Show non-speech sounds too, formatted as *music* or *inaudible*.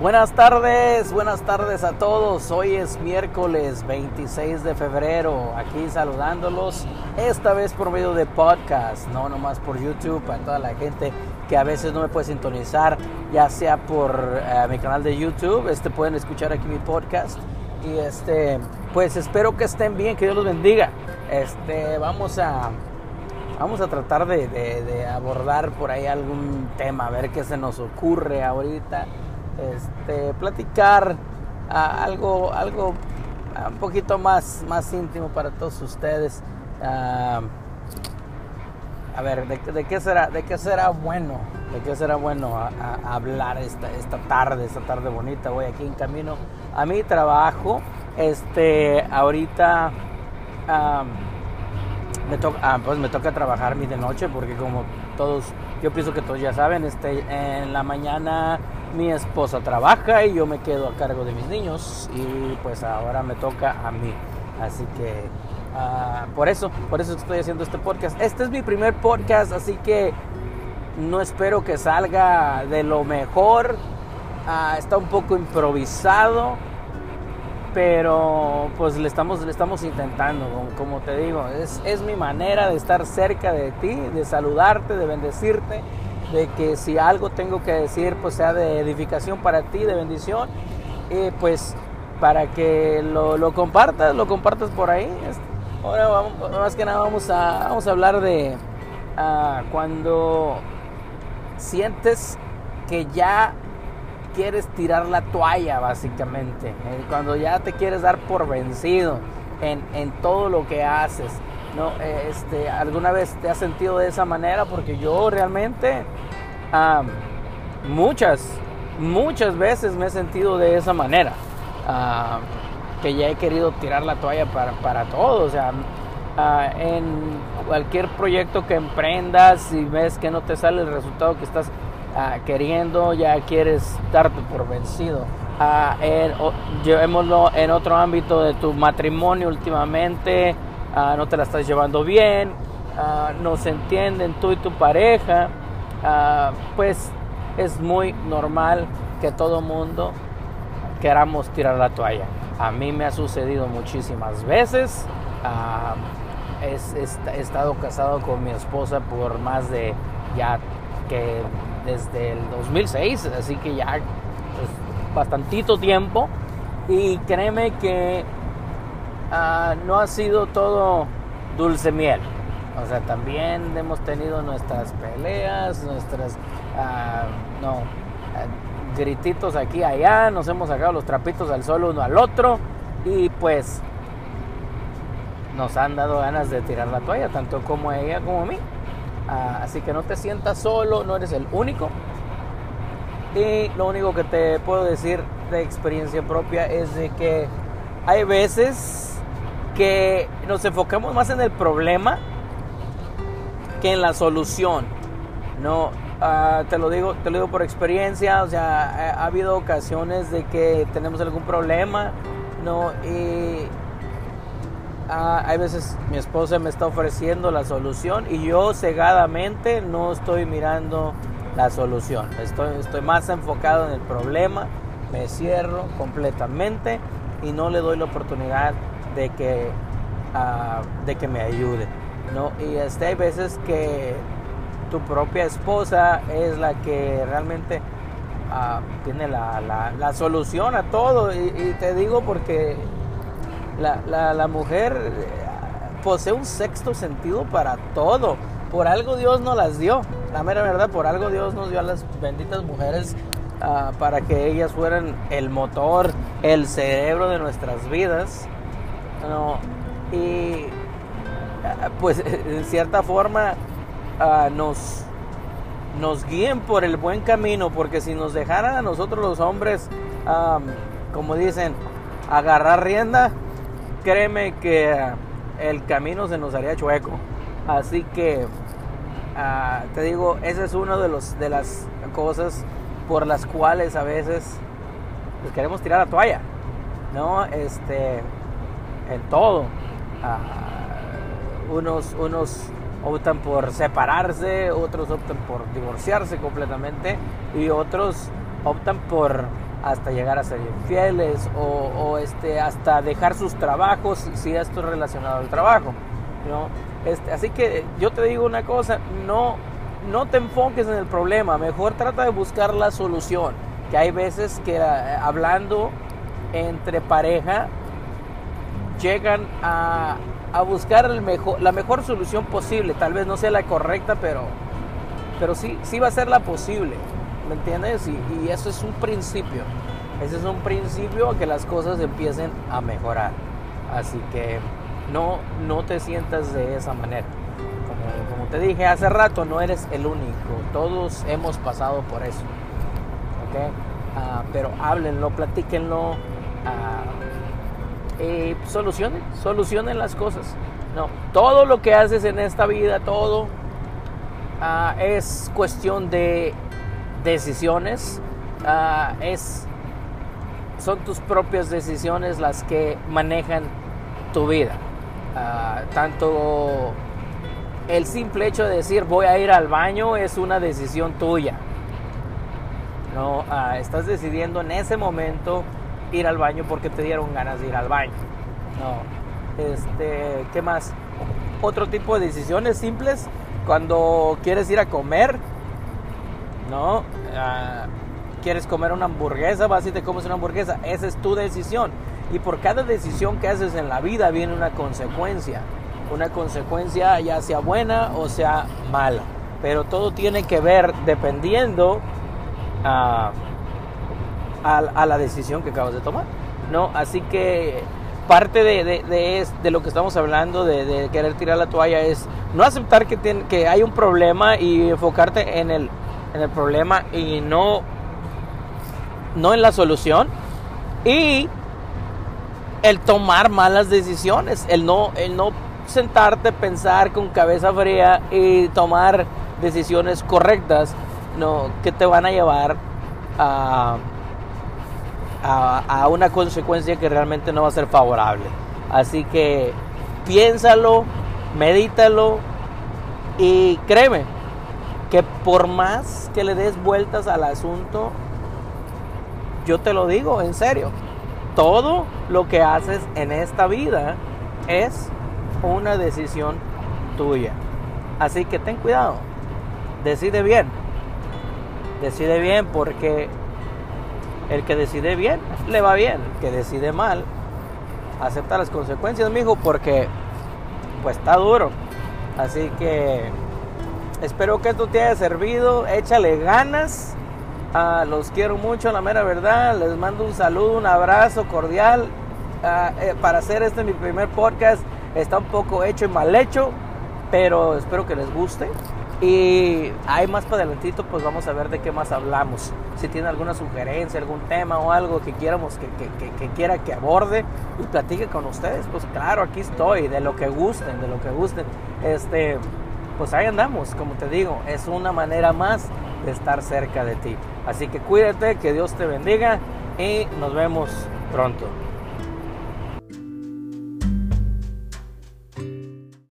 Buenas tardes, buenas tardes a todos. Hoy es miércoles 26 de febrero, aquí saludándolos, esta vez por medio de podcast, no nomás por YouTube, para toda la gente que a veces no me puede sintonizar, ya sea por eh, mi canal de YouTube, este pueden escuchar aquí mi podcast y este, pues espero que estén bien, que Dios los bendiga. Este, vamos a vamos a tratar de, de abordar por ahí algún tema, a ver qué se nos ocurre ahorita este, platicar ah, algo, algo ah, un poquito más, más íntimo para todos ustedes. Ah, a ver, ¿de, qué será, ¿de qué será bueno? ¿De qué será bueno hablar esta, esta tarde, esta tarde bonita? Voy aquí en camino a mi trabajo. Este, ahorita me, toca, pues me toca trabajar mi de noche porque como todos, yo pienso que todos ya saben, este, en la mañana mi esposa trabaja y yo me quedo a cargo de mis niños y pues ahora me toca a mí. Así que ah, por eso, por eso estoy haciendo este podcast. Este es mi primer podcast, así que no espero que salga de lo mejor. Ah, está un poco improvisado, pero pues le estamos, le estamos intentando, como, te digo, es, es mi manera de estar cerca de ti, de saludarte, de bendecirte de que si algo tengo que decir, pues sea de edificación para ti, de bendición, pues para que lo, compartas, lo compartas por ahí. Ahora, vamos, más que nada, vamos a, vamos a hablar de ah, cuando sientes que ya quieres tirar la toalla, básicamente, eh, cuando ya te quieres dar por vencido en, en todo lo que haces ¿no? Este, ¿Alguna vez te has sentido de esa manera? Porque yo realmente muchas, muchas veces me he sentido de esa manera. que ya he querido tirar la toalla para, para todo. O sea, en cualquier proyecto que emprendas y ves que no te sale el resultado que estás queriendo, ya quieres darte por vencido. llevémoslo en otro ámbito de tu matrimonio últimamente Ah, no te la estás llevando bien, ah, no se entienden tú y tu pareja, ah, pues es muy normal que todo mundo queramos tirar la toalla. A mí me ha sucedido muchísimas veces. he estado casado con mi esposa por más de ya que desde el 2006, así que ya pues, bastantito tiempo. Y créeme que Ah, no ha sido todo dulce miel. O sea, también hemos tenido nuestras peleas, nuestras, ah, no, ah, grititos aquí allá, nos hemos sacado los trapitos al sol uno al otro y pues nos han dado ganas de tirar la toalla, tanto como ella como a mí. así que no te sientas solo, no eres el único. Y lo único que te puedo decir de experiencia propia es de que hay veces que nos enfocamos más en el problema que en la solución. No, ah, te lo digo, te lo digo por experiencia, o sea, ha, habido ocasiones de que tenemos algún problema, no, y ah, hay veces mi esposa me está ofreciendo la solución y yo cegadamente no estoy mirando la solución. Estoy, estoy más enfocado en el problema, me cierro completamente y no le doy la oportunidad de que, ah, de que me ayude. ¿no? Y este, hay veces que tu propia esposa es la que realmente ah, tiene la, la, solución a todo. Y, te digo porque la, la, mujer eh, posee un sexto sentido para todo. Por algo Dios nos las dio. La mera verdad, por algo Dios nos dio a las benditas mujeres ah, para que ellas fueran el motor, el cerebro de nuestras vidas. ¿No? Y ah, pues *laughs* en cierta forma ah, nos, nos guíen por el buen camino, porque si nos dejaran a nosotros los hombres, como dicen, agarrar rienda, créeme que el camino se nos haría chueco. Así que ah, te digo, esa es una de, los, de las cosas por las cuales a veces pues, queremos tirar la toalla. ¿no? Este, en todo. Ah, unos, unos optan por separarse, otros optan por divorciarse completamente y otros optan por hasta llegar a ser infieles o, este, hasta dejar sus trabajos si esto es relacionado al trabajo. ¿no? Este, así que yo te digo una cosa, no, no te enfoques en el problema, mejor trata de buscar la solución. Que hay veces que eh, hablando entre pareja llegan a, a buscar la mejor solución posible. Tal vez no sea la correcta, pero, pero sí, sí va a ser la posible. ¿Me entiendes? Y, eso es un principio. Ese es un principio a que las cosas empiecen a mejorar. Así que no, no te sientas de esa manera. Como, te dije hace rato, no eres el único. Todos hemos pasado por eso. ¿okay? Ah, pero háblenlo, platíquenlo. Uh, y solucionen, las cosas. No, todo lo que haces en esta vida, todo ah, es cuestión de decisiones. es, son tus propias decisiones las que manejan tu vida. Ah, tanto el simple hecho de decir voy a ir al baño es una decisión tuya. No, ah, estás decidiendo en ese momento ir al baño porque te dieron ganas de ir al baño. No, este, ¿qué más? Otro tipo de decisiones simples cuando quieres ir a comer, ¿no? Ah, quieres comer una hamburguesa, vas y te comes una hamburguesa, esa es tu decisión. Y por cada decisión que haces en la vida viene una consecuencia. Una consecuencia ya sea buena o sea mala. Pero todo tiene que ver dependiendo a, la decisión que acabas de tomar. ¿no? Así que parte de, de, lo que estamos hablando, de, querer tirar la toalla, es no aceptar que, que hay un problema y enfocarte en el, en el problema y no, no en la solución. Y el tomar malas decisiones, el no, el no sentarte, pensar con cabeza fría y tomar decisiones correctas, no, que te van a llevar a, a, una consecuencia que realmente no va a ser favorable. Así que piénsalo, medítalo y créeme que por más que le des vueltas al asunto, yo te lo digo en serio, todo lo que haces en esta vida es una decisión tuya. Así que ten cuidado, decide bien, decide bien porque el que decide bien le va bien, el que decide mal acepta las consecuencias, mijo, porque pues está duro. Así que espero que esto te haya servido, échale ganas Ah, los quiero mucho, la mera verdad. Les mando un saludo, un abrazo cordial. Ah, eh, para hacer este mi primer podcast está un poco hecho y mal hecho, pero espero que les guste. Y hay más para adelantito, pues vamos a ver de qué más hablamos. Si tiene alguna sugerencia, algún tema o algo que quieramos que, que, que, quiera que aborde y platique con ustedes, pues claro, aquí estoy, de lo que gusten, de lo que gusten. Este, pues ahí andamos, como te digo, es una manera más de estar cerca de ti. Así que cuídate, que Dios te bendiga y nos vemos pronto.